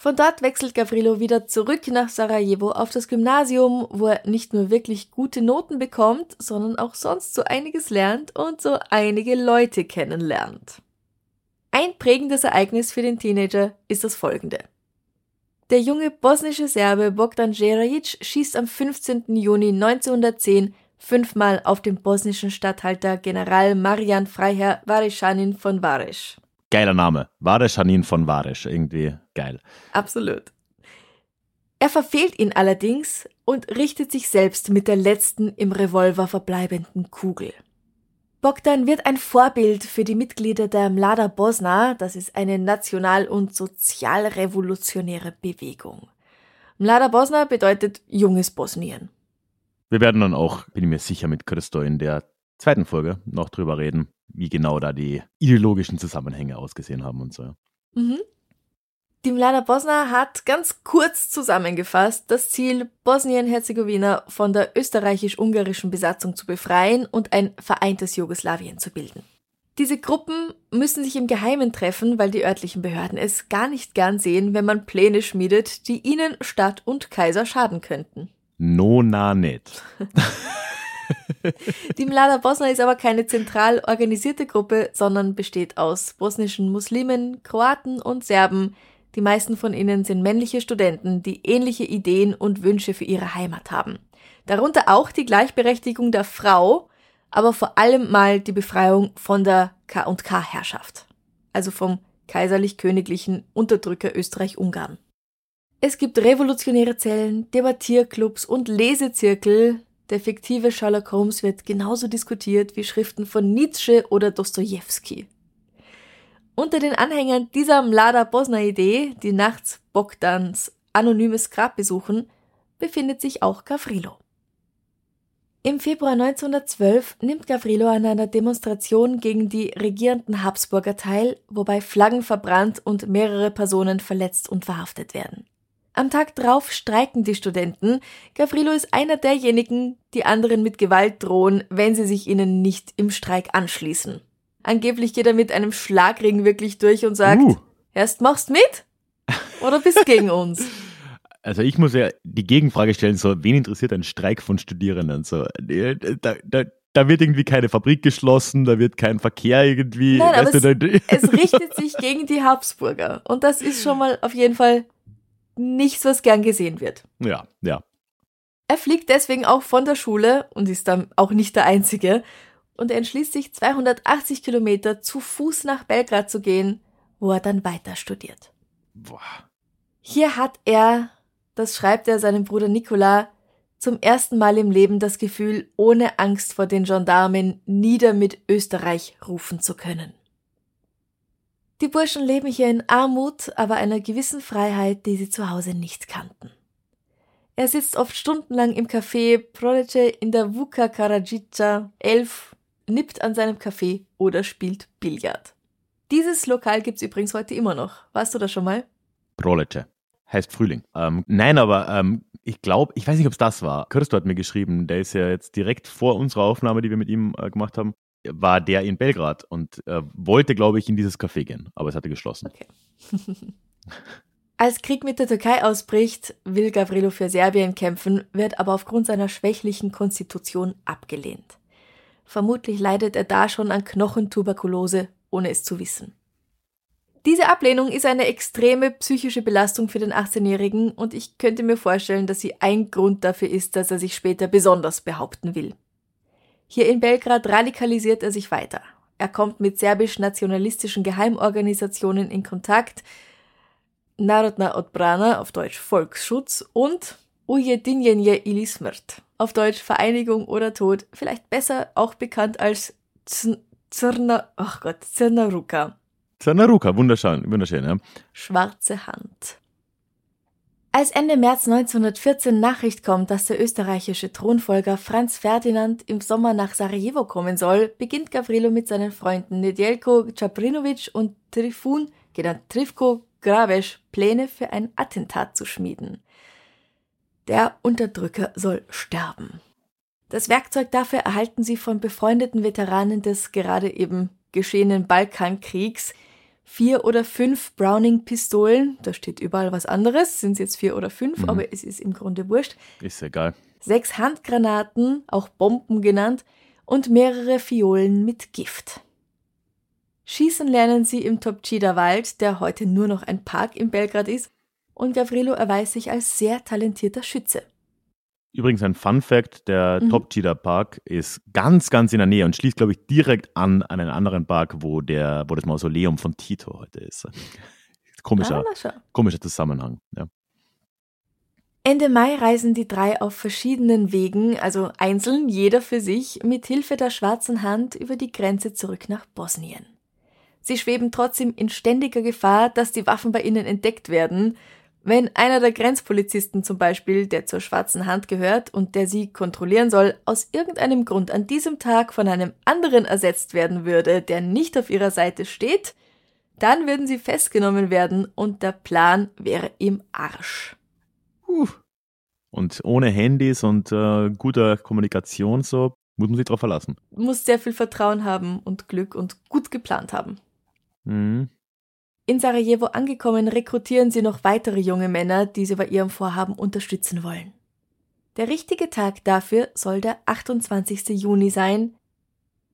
Von dort wechselt Gavrilo wieder zurück nach Sarajevo auf das Gymnasium, wo er nicht nur wirklich gute Noten bekommt, sondern auch sonst so einiges lernt und so einige Leute kennenlernt. Ein prägendes Ereignis für den Teenager ist das folgende. Der junge bosnische Serbe Bogdan Jerajic schießt am 15. Juni 1910 fünfmal auf den bosnischen Statthalter General Marian Freiherr Vareschanin von Varesch. Geiler Name. Vareschanin von Varesch. Irgendwie geil. Absolut. Er verfehlt ihn allerdings und richtet sich selbst mit der letzten im Revolver verbleibenden Kugel. Bogdan wird ein Vorbild für die Mitglieder der Mlada Bosna, das ist eine national- und sozialrevolutionäre Bewegung. Mlada Bosna bedeutet junges Bosnien. Wir werden dann auch, bin ich mir sicher, mit Christo in der zweiten Folge noch drüber reden, wie genau da die ideologischen Zusammenhänge ausgesehen haben und so. Mhm. Die Mlada Bosna hat ganz kurz zusammengefasst das Ziel, Bosnien-Herzegowina von der österreichisch-ungarischen Besatzung zu befreien und ein vereintes Jugoslawien zu bilden. Diese Gruppen müssen sich im Geheimen treffen, weil die örtlichen Behörden es gar nicht gern sehen, wenn man Pläne schmiedet, die ihnen Stadt und Kaiser schaden könnten. No, na, net. [laughs] [laughs] Die Mlada Bosna ist aber keine zentral organisierte Gruppe, sondern besteht aus bosnischen Muslimen, Kroaten und Serben. Die meisten von ihnen sind männliche Studenten, die ähnliche Ideen und Wünsche für ihre Heimat haben. Darunter auch die Gleichberechtigung der Frau, aber vor allem mal die Befreiung von der K&K-Herrschaft. Also vom kaiserlich-königlichen Unterdrücker Österreich-Ungarn. Es gibt revolutionäre Zellen, Debattierclubs und Lesezirkel, der fiktive Sherlock Holmes wird genauso diskutiert wie Schriften von Nietzsche oder Dostoevsky. Unter den Anhängern dieser Mlada Bosna-Idee, die nachts Bogdans anonymes Grab besuchen, befindet sich auch Gavrilo. Im Februar 1912 nimmt Gavrilo an einer Demonstration gegen die regierenden Habsburger teil, wobei Flaggen verbrannt und mehrere Personen verletzt und verhaftet werden. Am Tag drauf streiken die Studenten. Gavrilo ist einer derjenigen, die anderen mit Gewalt drohen, wenn sie sich ihnen nicht im Streik anschließen. Angeblich geht er mit einem Schlagring wirklich durch und sagt, uh. erst machst mit oder bist gegen uns. [laughs] Also ich muss ja die Gegenfrage stellen, so, wen interessiert ein Streik von Studierenden? So, da, da, da wird irgendwie keine Fabrik geschlossen, da wird kein Verkehr irgendwie. Nein, aber es, es richtet sich gegen die Habsburger. Und das ist schon mal auf jeden Fall nichts, was gern gesehen wird. Ja, ja. Er fliegt deswegen auch von der Schule und ist dann auch nicht der Einzige und er entschließt sich 280 Kilometer zu Fuß nach Belgrad zu gehen, wo er dann weiter studiert. Boah. Hier hat er, das schreibt er seinem Bruder Nicola, zum ersten Mal im Leben das Gefühl, ohne Angst vor den Gendarmen nieder mit Österreich rufen zu können. Die Burschen leben hier in Armut, aber einer gewissen Freiheit, die sie zu Hause nicht kannten. Er sitzt oft stundenlang im Café Prolece in der Vuka Karadzica 11, nippt an seinem Kaffee oder spielt Billard. Dieses Lokal gibt's übrigens heute immer noch. Warst du das schon mal? Prolece. Heißt Frühling. Ähm, nein, aber ähm, ich glaube, ich weiß nicht, ob es das war. Christo hat mir geschrieben, der ist ja jetzt direkt vor unserer Aufnahme, die wir mit ihm äh, gemacht haben, war der in Belgrad und äh, wollte, glaube ich, in dieses Café gehen, aber es hatte geschlossen. Okay. [laughs] Als Krieg mit der Türkei ausbricht, will Gavrilo für Serbien kämpfen, wird aber aufgrund seiner schwächlichen Konstitution abgelehnt. Vermutlich leidet er da schon an Knochentuberkulose, ohne es zu wissen. Diese Ablehnung ist eine extreme psychische Belastung für den 18-Jährigen und ich könnte mir vorstellen, dass sie ein Grund dafür ist, dass er sich später besonders behaupten will. Hier in Belgrad radikalisiert er sich weiter. Er kommt mit serbisch-nationalistischen Geheimorganisationen in Kontakt, Narodna Odbrana, auf Deutsch Volksschutz, und Ujedinjenje ili smrt, auf Deutsch Vereinigung oder Tod, vielleicht besser auch bekannt als Zrna, ach Gott, Zrnaruka. Zrnaruka, wunderschön, wunderschön, ja. Schwarze Hand. Als Ende März 1914 Nachricht kommt, dass der österreichische Thronfolger Franz Ferdinand im Sommer nach Sarajevo kommen soll, beginnt Gavrilo mit seinen Freunden Nedjelko Čaprinović und Trifun, genannt Trifko Gravesch, Pläne für ein Attentat zu schmieden. Der Unterdrücker soll sterben. Das Werkzeug dafür erhalten sie von befreundeten Veteranen des gerade eben geschehenen Balkankriegs, vier oder fünf Browning-Pistolen, da steht überall was anderes, sind es jetzt vier oder fünf, mhm. aber es ist im Grunde wurscht. Ist egal. Sechs Handgranaten, auch Bomben genannt, und mehrere Fiolen mit Gift. Schießen lernen sie im Topčida Wald, der heute nur noch ein Park in Belgrad ist, und Gavrilo erweist sich als sehr talentierter Schütze. Übrigens ein Fun Fact, der mhm. Top Cheetah Park ist ganz, ganz in der Nähe und schließt, glaube ich, direkt an, an einen anderen Park, wo, der, wo das Mausoleum von Tito heute ist. [laughs] Komischer, ah, komischer Zusammenhang. Ja. Ende Mai reisen die drei auf verschiedenen Wegen, also einzeln, jeder für sich, mit Hilfe der schwarzen Hand über die Grenze zurück nach Bosnien. Sie schweben trotzdem in ständiger Gefahr, dass die Waffen bei ihnen entdeckt werden, wenn einer der Grenzpolizisten zum Beispiel, der zur schwarzen Hand gehört und der sie kontrollieren soll, aus irgendeinem Grund an diesem Tag von einem anderen ersetzt werden würde, der nicht auf ihrer Seite steht, dann würden sie festgenommen werden und der Plan wäre im Arsch. Uh. Und ohne Handys und äh, guter Kommunikation so muss man sich darauf verlassen. Muss sehr viel Vertrauen haben und Glück und gut geplant haben. Mhm. In Sarajevo angekommen, rekrutieren sie noch weitere junge Männer, die sie bei ihrem Vorhaben unterstützen wollen. Der richtige Tag dafür soll der 28. Juni sein.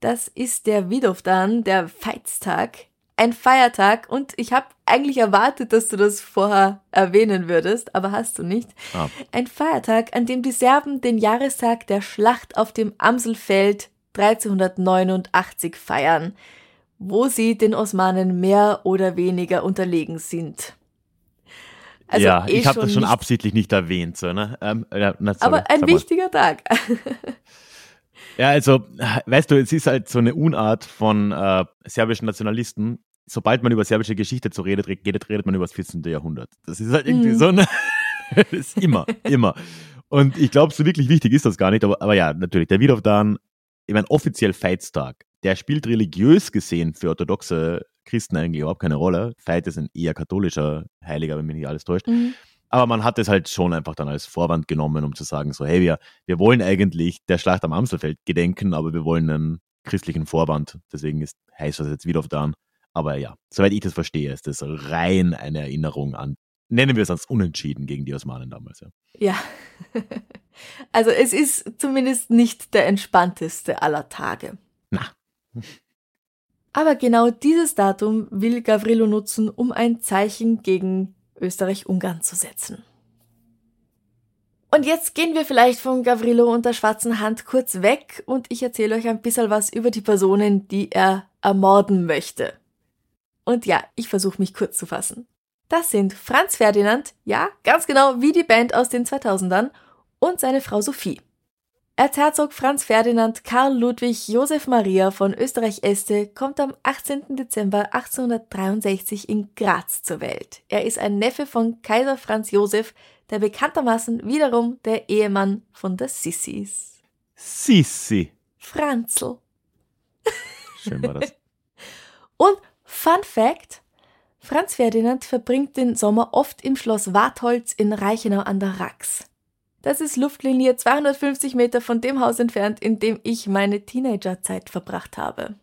Das ist der Vidovdan, der Feitstag, ein Feiertag und ich habe eigentlich erwartet, dass du das vorher erwähnen würdest, aber hast du nicht. Ah. Ein Feiertag, an dem die Serben den Jahrestag der Schlacht auf dem Amselfeld 1389 feiern wo sie den Osmanen mehr oder weniger unterlegen sind. Also ja, eh ich habe das schon nicht, absichtlich nicht erwähnt. So, ne? Ähm, ja, na, sorry, aber ein wichtiger Tag. [laughs] ja, also, weißt du, es ist halt so eine Unart von äh, serbischen Nationalisten. Sobald man über serbische Geschichte zu redet, redet, redet man über das 14. Jahrhundert. Das ist halt irgendwie mm. so eine. [laughs] das ist immer, immer. Und ich glaube, so wirklich wichtig ist das gar nicht. Aber, aber ja, natürlich, der Wiederdan, ich meine, offiziell Feitstag der spielt religiös gesehen für orthodoxe Christen eigentlich überhaupt keine Rolle. Veit ist ein eher katholischer Heiliger, wenn mich nicht alles täuscht. Mhm. Aber man hat es halt schon einfach dann als Vorwand genommen, um zu sagen, so, hey, wir, wir wollen eigentlich der Schlacht am Amselfeld gedenken, aber wir wollen einen christlichen Vorwand. Deswegen ist, heißt das jetzt wieder auf da. Aber ja, soweit ich das verstehe, ist das rein eine Erinnerung an, nennen wir es als Unentschieden gegen die Osmanen damals. Ja. ja. [laughs] Also es ist zumindest nicht der entspannteste aller Tage. Na, aber genau dieses Datum will Gavrilo nutzen, um ein Zeichen gegen Österreich-Ungarn zu setzen. Und jetzt gehen wir vielleicht von Gavrilo und der schwarzen Hand kurz weg und ich erzähle euch ein bisschen was über die Personen, die er ermorden möchte. Und ja, ich versuche mich kurz zu fassen. Das sind Franz Ferdinand, ja, ganz genau wie die Band aus den 2000ern, und seine Frau Sophie. Erzherzog Franz Ferdinand Karl Ludwig Josef Maria von Österreich-Este kommt am 18. Dezember 1863 in Graz zur Welt. Er ist ein Neffe von Kaiser Franz Josef, der bekanntermaßen wiederum der Ehemann von der Sissis. Sissi. Franzl. Schön war das. [laughs] Und Fun Fact: Franz Ferdinand verbringt den Sommer oft im Schloss Wartholz in Reichenau an der Rax. Das ist Luftlinie 250 Meter von dem Haus entfernt, in dem ich meine Teenagerzeit verbracht habe.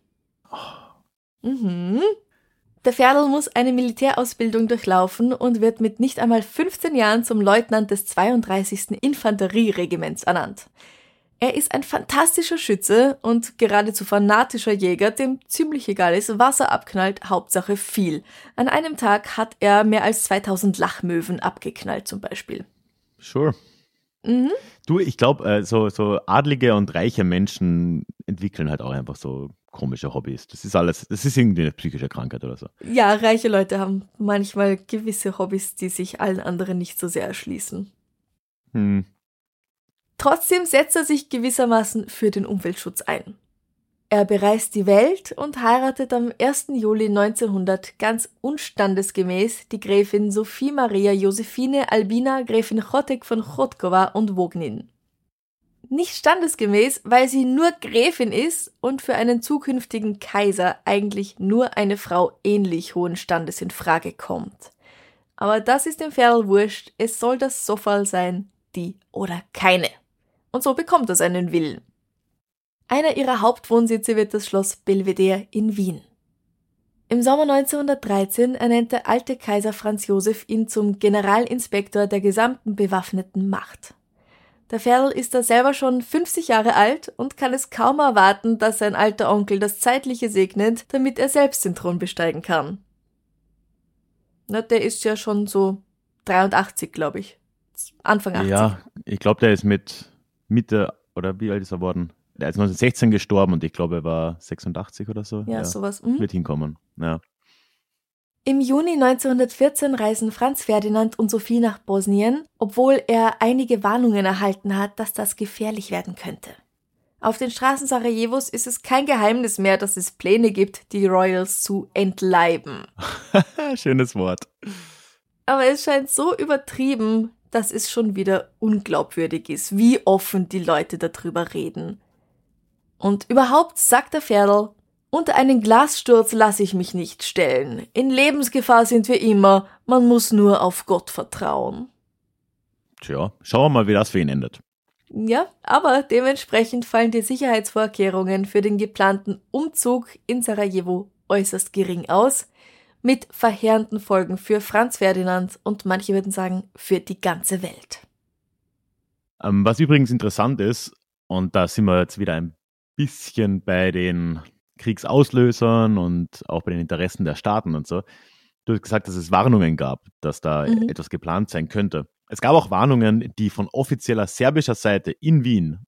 Mhm. Der Ferdl muss eine Militärausbildung durchlaufen und wird mit nicht einmal 15 Jahren zum Leutnant des 32. Infanterieregiments ernannt. Er ist ein fantastischer Schütze und geradezu fanatischer Jäger, dem ziemlich egal ist, was er abknallt, Hauptsache viel. An einem Tag hat er mehr als 2000 Lachmöwen abgeknallt zum Beispiel. Sure. Mhm. Du, ich glaube, äh, so, so adlige und reiche Menschen entwickeln halt auch einfach so komische Hobbys. Das ist alles, das ist irgendwie eine psychische Krankheit oder so. Ja, reiche Leute haben manchmal gewisse Hobbys, die sich allen anderen nicht so sehr erschließen. Hm. Trotzdem setzt er sich gewissermaßen für den Umweltschutz ein. Er bereist die Welt und heiratet am 1. Juli 1900 ganz unstandesgemäß die Gräfin Sophie Maria Josephine Albina Gräfin Chotek von Chotkova und Wognin. Nicht standesgemäß, weil sie nur Gräfin ist und für einen zukünftigen Kaiser eigentlich nur eine Frau ähnlich hohen Standes in Frage kommt. Aber das ist dem Ferl wurscht, es soll das Sofal sein, die oder keine. Und so bekommt er seinen Willen. Einer ihrer Hauptwohnsitze wird das Schloss Belvedere in Wien. Im Sommer 1913 ernennt der alte Kaiser Franz Josef ihn zum Generalinspektor der gesamten bewaffneten Macht. Der Ferl ist da selber schon 50 Jahre alt und kann es kaum erwarten, dass sein alter Onkel das Zeitliche segnet, damit er selbst den Thron besteigen kann. Na, der ist ja schon so 83, glaube ich. Anfang 80. Ja, ich glaube, der ist mit Mitte, oder wie alt ist er worden? Der ist 1916 gestorben und ich glaube, er war 86 oder so. Ja, sowas. Mhm. Wird hinkommen. Ja. Im Juni 1914 reisen Franz Ferdinand und Sophie nach Bosnien, obwohl er einige Warnungen erhalten hat, dass das gefährlich werden könnte. Auf den Straßen Sarajevos ist es kein Geheimnis mehr, dass es Pläne gibt, die Royals zu entleiben. [laughs] Schönes Wort. Aber es scheint so übertrieben, dass es schon wieder unglaubwürdig ist, wie offen die Leute darüber reden. Und überhaupt sagt der Pferdl, unter einen Glassturz lasse ich mich nicht stellen. In Lebensgefahr sind wir immer, man muss nur auf Gott vertrauen. Tja, schauen wir mal, wie das für ihn endet. Ja, aber dementsprechend fallen die Sicherheitsvorkehrungen für den geplanten Umzug in Sarajevo äußerst gering aus, mit verheerenden Folgen für Franz Ferdinand und manche würden sagen für die ganze Welt. Ähm, was übrigens interessant ist, und da sind wir jetzt wieder ein bisschen bei den Kriegsauslösern und auch bei den Interessen der Staaten und so. Du hast gesagt, dass es Warnungen gab, dass da Mhm. etwas geplant sein könnte. Es gab auch Warnungen, die von offizieller serbischer Seite in Wien,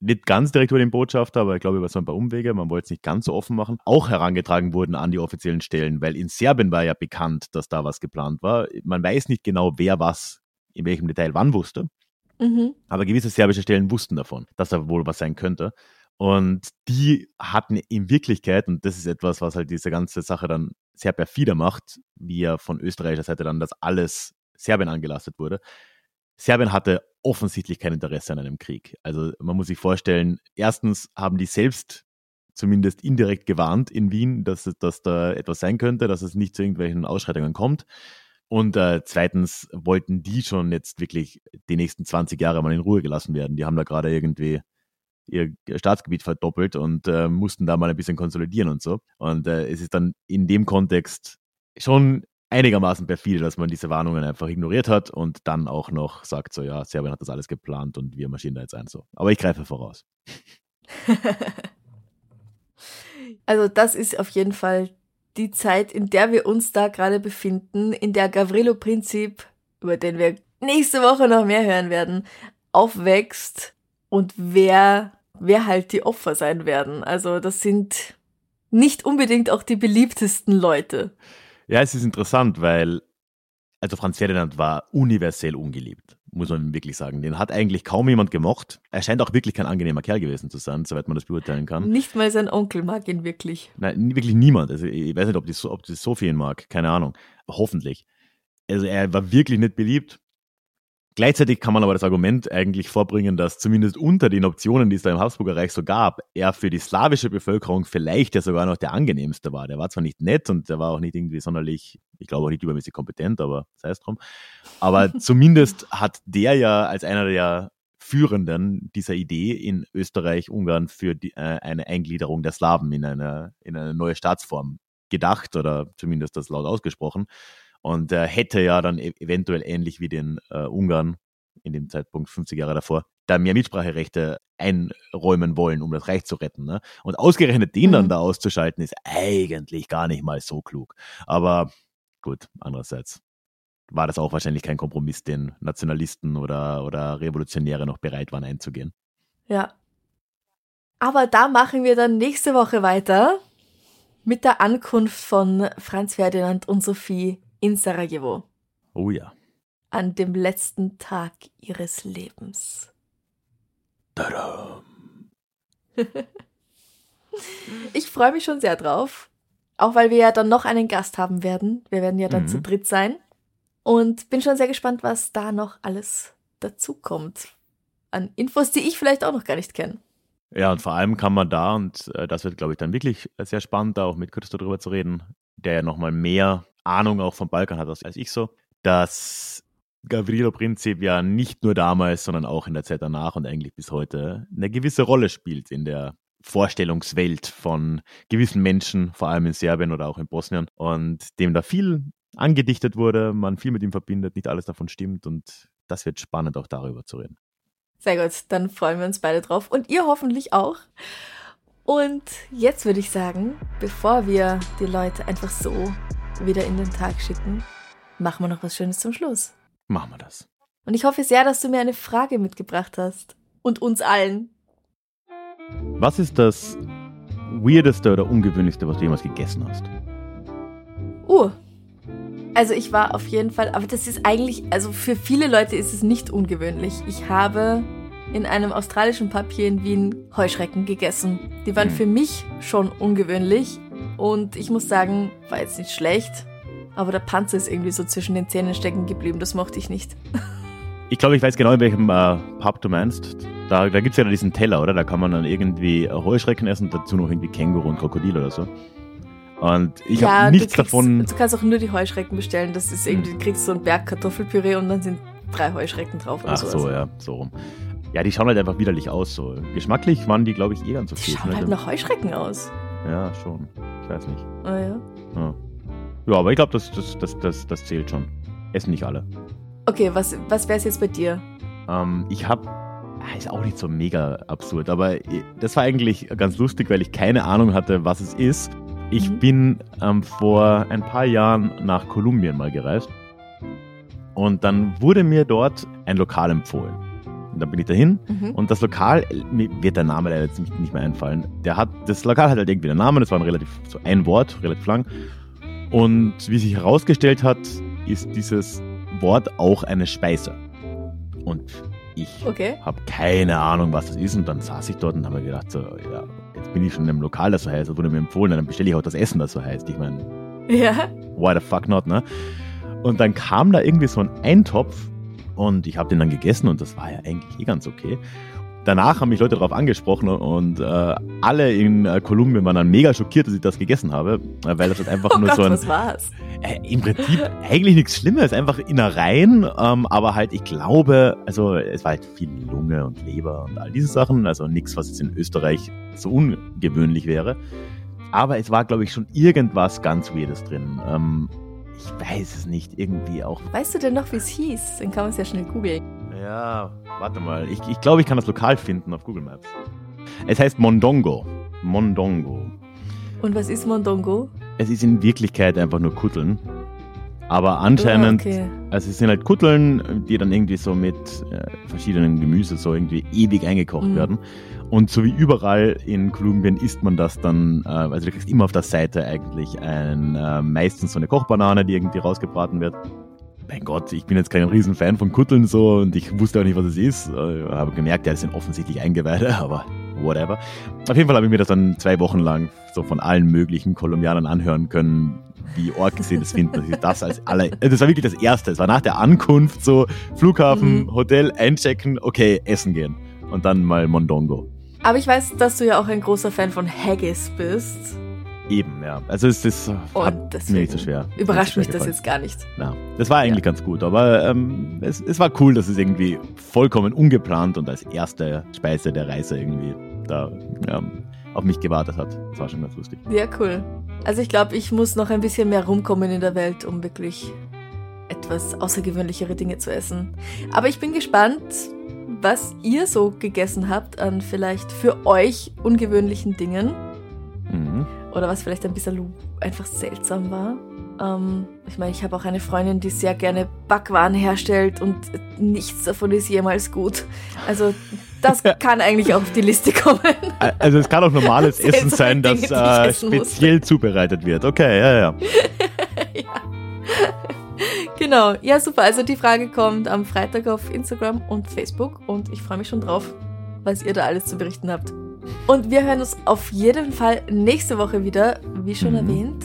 nicht ganz direkt über den Botschafter, aber ich glaube über so ein paar Umwege, man wollte es nicht ganz so offen machen, auch herangetragen wurden an die offiziellen Stellen, weil in Serbien war ja bekannt, dass da was geplant war. Man weiß nicht genau, wer was in welchem Detail wann wusste. Mhm. Aber gewisse serbische Stellen wussten davon, dass da wohl was sein könnte. Und die hatten in Wirklichkeit, und das ist etwas, was halt diese ganze Sache dann sehr perfider macht, wie ja von österreichischer Seite dann das alles Serbien angelastet wurde. Serbien hatte offensichtlich kein Interesse an einem Krieg. Also man muss sich vorstellen, erstens haben die selbst zumindest indirekt gewarnt in Wien, dass, dass da etwas sein könnte, dass es nicht zu irgendwelchen Ausschreitungen kommt. Und äh, zweitens wollten die schon jetzt wirklich die nächsten 20 Jahre mal in Ruhe gelassen werden. Die haben da gerade irgendwie ihr Staatsgebiet verdoppelt und äh, mussten da mal ein bisschen konsolidieren und so. Und äh, es ist dann in dem Kontext schon einigermaßen perfide, dass man diese Warnungen einfach ignoriert hat und dann auch noch sagt, so ja, Serbien hat das alles geplant und wir marschieren da jetzt ein. So. Aber ich greife voraus. [laughs] Also das ist auf jeden Fall die Zeit, in der wir uns da gerade befinden, in der Gavrilo Prinzip, über den wir nächste Woche noch mehr hören werden, aufwächst und wer, wer halt die Opfer sein werden. Also das sind nicht unbedingt auch die beliebtesten Leute. Ja, es ist interessant, weil also Franz Ferdinand war universell ungeliebt, muss man wirklich sagen. Den hat eigentlich kaum jemand gemocht. Er scheint auch wirklich kein angenehmer Kerl gewesen zu sein, soweit man das beurteilen kann. Nicht mal sein Onkel mag ihn wirklich. Nein, wirklich niemand. Also ich weiß nicht, ob die, ob die Sophie ihn mag, keine Ahnung. Hoffentlich. Also er war wirklich nicht beliebt. Gleichzeitig kann man aber das Argument eigentlich vorbringen, dass zumindest unter den Optionen, die es da im Habsburger Reich so gab, er für die slawische Bevölkerung vielleicht ja sogar noch der angenehmste war. Der war zwar nicht nett und der war auch nicht irgendwie sonderlich, ich glaube auch nicht übermäßig kompetent, aber sei es drum. Aber [laughs] zumindest hat der ja als einer der Führenden dieser Idee in Österreich, Ungarn für die, äh, eine Eingliederung der Slawen in eine, in eine neue Staatsform gedacht oder zumindest das laut ausgesprochen und äh, hätte ja dann e eventuell ähnlich wie den äh, Ungarn in dem Zeitpunkt 50 Jahre davor da mehr Mitspracherechte einräumen wollen, um das Reich zu retten. Ne? Und ausgerechnet den mhm. dann da auszuschalten, ist eigentlich gar nicht mal so klug. Aber gut, andererseits war das auch wahrscheinlich kein Kompromiss, den Nationalisten oder, oder Revolutionäre noch bereit waren einzugehen. Ja. Aber da machen wir dann nächste Woche weiter mit der Ankunft von Franz Ferdinand und Sophie in Sarajevo. Oh ja. An dem letzten Tag ihres Lebens. Tadam. [laughs] ich freue mich schon sehr drauf. Auch weil wir ja dann noch einen Gast haben werden. Wir werden ja dann mhm. zu dritt sein. Und bin schon sehr gespannt, was da noch alles dazukommt. An Infos, die ich vielleicht auch noch gar nicht kenne. Ja, und vor allem kann man da, und äh, das wird, glaube ich, dann wirklich sehr spannend, da auch mit Christo darüber zu reden, der ja nochmal mehr Ahnung auch vom Balkan hat als ich so, dass Gavrilo Princip ja nicht nur damals, sondern auch in der Zeit danach und eigentlich bis heute eine gewisse Rolle spielt in der Vorstellungswelt von gewissen Menschen, vor allem in Serbien oder auch in Bosnien und dem da viel angedichtet wurde, man viel mit ihm verbindet, nicht alles davon stimmt und das wird spannend auch darüber zu reden. Sehr gut, dann freuen wir uns beide drauf und ihr hoffentlich auch. Und jetzt würde ich sagen, bevor wir die Leute einfach so wieder in den Tag schicken, machen wir noch was Schönes zum Schluss. Machen wir das. Und ich hoffe sehr, dass du mir eine Frage mitgebracht hast. Und uns allen. Was ist das Weirdeste oder Ungewöhnlichste, was du jemals gegessen hast? Uh. Also ich war auf jeden Fall, aber das ist eigentlich, also für viele Leute ist es nicht ungewöhnlich. Ich habe in einem australischen Papier in Wien Heuschrecken gegessen. Die waren hm. für mich schon ungewöhnlich, und ich muss sagen, war jetzt nicht schlecht, aber der Panzer ist irgendwie so zwischen den Zähnen stecken geblieben. Das mochte ich nicht. [laughs] Ich glaube, ich weiß genau, in welchem äh, Pub du meinst. Da, da gibt es ja diesen Teller, oder? Da kann man dann irgendwie Heuschrecken essen, dazu noch irgendwie Känguru und Krokodil oder so. Und ich ja, habe nichts du kriegst, davon. Du kannst auch nur die Heuschrecken bestellen. Das ist irgendwie, du kriegst so einen Berg Kartoffelpüree und dann sind drei Heuschrecken drauf. Ach sowas. so, ja, so rum. Ja, die schauen halt einfach widerlich aus. So. Geschmacklich waren die, glaube ich, eh ganz okay. Die schauen halt nach Heuschrecken aus. Ja, schon. Ich weiß nicht. Ah ja. Ja, ja aber ich glaube, das, das, das, das, das zählt schon. Essen nicht alle. Okay, was, was wäre es jetzt bei dir? Ähm, ich habe ah, ist auch nicht so mega absurd, aber das war eigentlich ganz lustig, weil ich keine Ahnung hatte, was es ist. Ich mhm. bin ähm, vor ein paar Jahren nach Kolumbien mal gereist und dann wurde mir dort ein Lokal empfohlen. Und dann bin ich dahin mhm. und das Lokal, mir wird der Name leider jetzt nicht, nicht mehr einfallen. Der hat, das Lokal hat halt irgendwie einen Namen, das war ein relativ, so ein Wort, relativ lang. Und wie sich herausgestellt hat, ist dieses Wort auch eine Speise. Und ich okay. habe keine Ahnung, was das ist. Und dann saß ich dort und habe mir gedacht, so, ja, jetzt bin ich schon in einem Lokal, das so heißt, das wurde mir empfohlen, dann bestelle ich auch das Essen, das so heißt. Ich meine, ja. why the fuck not, ne? Und dann kam da irgendwie so ein Eintopf und ich habe den dann gegessen und das war ja eigentlich eh ganz okay. Danach haben mich Leute darauf angesprochen und äh, alle in äh, Kolumbien waren dann mega schockiert, dass ich das gegessen habe, äh, weil das halt einfach oh nur Gott, so ein. Was war's? Äh, Im Prinzip eigentlich nichts Schlimmes, einfach Innereien, ähm, aber halt, ich glaube, also es war halt viel Lunge und Leber und all diese Sachen, also nichts, was jetzt in Österreich so ungewöhnlich wäre. Aber es war, glaube ich, schon irgendwas ganz Weirdes drin. Ähm, ich weiß es nicht, irgendwie auch. Weißt du denn noch, wie es hieß? Dann kann man es ja schnell googeln. Ja, warte mal. Ich, ich glaube, ich kann das lokal finden auf Google Maps. Es heißt Mondongo. Mondongo. Und was ist Mondongo? Es ist in Wirklichkeit einfach nur Kutteln. Aber anscheinend, oh, okay. also es sind halt Kutteln, die dann irgendwie so mit äh, verschiedenen Gemüse so irgendwie ewig eingekocht mhm. werden. Und so wie überall in Kolumbien isst man das dann, äh, also du kriegst immer auf der Seite eigentlich ein, äh, meistens so eine Kochbanane, die irgendwie rausgebraten wird. mein Gott, ich bin jetzt kein Riesenfan von Kutteln so und ich wusste auch nicht, was es ist. Äh, habe gemerkt, ja, das sind offensichtlich Eingeweide, [laughs] aber whatever. Auf jeden Fall habe ich mir das dann zwei Wochen lang so von allen möglichen Kolumbianern anhören können, wie Org sie das finden. Das, ist das als aller, äh, das war wirklich das Erste. Es war nach der Ankunft so Flughafen, mhm. Hotel, einchecken, okay, essen gehen und dann mal Mondongo. Aber ich weiß, dass du ja auch ein großer Fan von Haggis bist. Eben, ja. Also es ist hat mir nicht so schwer. Überrascht mich das jetzt gar nicht. Ja, das war eigentlich ja. ganz gut, aber ähm, es, es war cool, dass es irgendwie vollkommen ungeplant und als erste Speise der Reise irgendwie da ja, auf mich gewartet hat. Das war schon ganz lustig. Ja, cool. Also ich glaube, ich muss noch ein bisschen mehr rumkommen in der Welt, um wirklich etwas außergewöhnlichere Dinge zu essen. Aber ich bin gespannt, was ihr so gegessen habt an vielleicht für euch ungewöhnlichen Dingen. Mhm. Oder was vielleicht ein bisschen einfach seltsam war. Ähm, ich meine, ich habe auch eine Freundin, die sehr gerne Backwaren herstellt und nichts davon ist jemals gut. Also das [laughs] kann eigentlich auch auf die Liste kommen. Also es kann auch normales [laughs] Essen sein, das äh, speziell zubereitet wird. Okay, ja. ja. Genau, ja super. Also die Frage kommt am Freitag auf Instagram und Facebook und ich freue mich schon drauf, was ihr da alles zu berichten habt. Und wir hören uns auf jeden Fall nächste Woche wieder, wie schon mhm. erwähnt,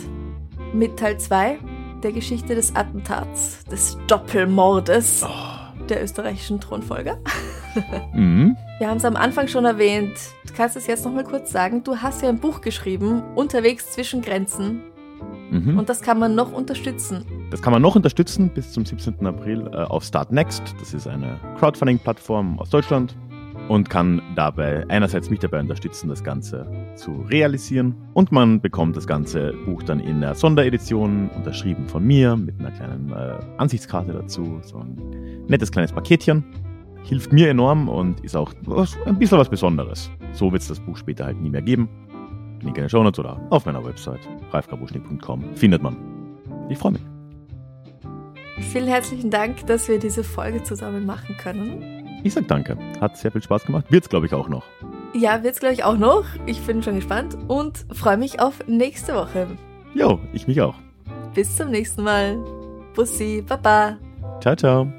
mit Teil 2 der Geschichte des Attentats, des Doppelmordes oh. der österreichischen Thronfolger. [laughs] Mhm. Wir haben es am Anfang schon erwähnt. Du kannst es jetzt nochmal kurz sagen. Du hast ja ein Buch geschrieben, Unterwegs zwischen Grenzen. Mhm. Und das kann man noch unterstützen. Das kann man noch unterstützen bis zum 17. April äh, auf Start Next. Das ist eine Crowdfunding-Plattform aus Deutschland und kann dabei einerseits mich dabei unterstützen, das Ganze zu realisieren. Und man bekommt das ganze Buch dann in der Sonderedition unterschrieben von mir mit einer kleinen äh, Ansichtskarte dazu. So ein nettes kleines Paketchen. Hilft mir enorm und ist auch ein bisschen was Besonderes. So wird es das Buch später halt nie mehr geben. Link in den Show Notes oder auf meiner Website ralfkabuschnick.com findet man. Ich freue mich. Vielen herzlichen Dank, dass wir diese Folge zusammen machen können. Ich sag danke. Hat sehr viel Spaß gemacht. Wird's, glaube ich, auch noch. Ja, wird's, glaube ich, auch noch. Ich bin schon gespannt und freue mich auf nächste Woche. Jo, ich mich auch. Bis zum nächsten Mal. Bussi, Baba. Ciao, ciao.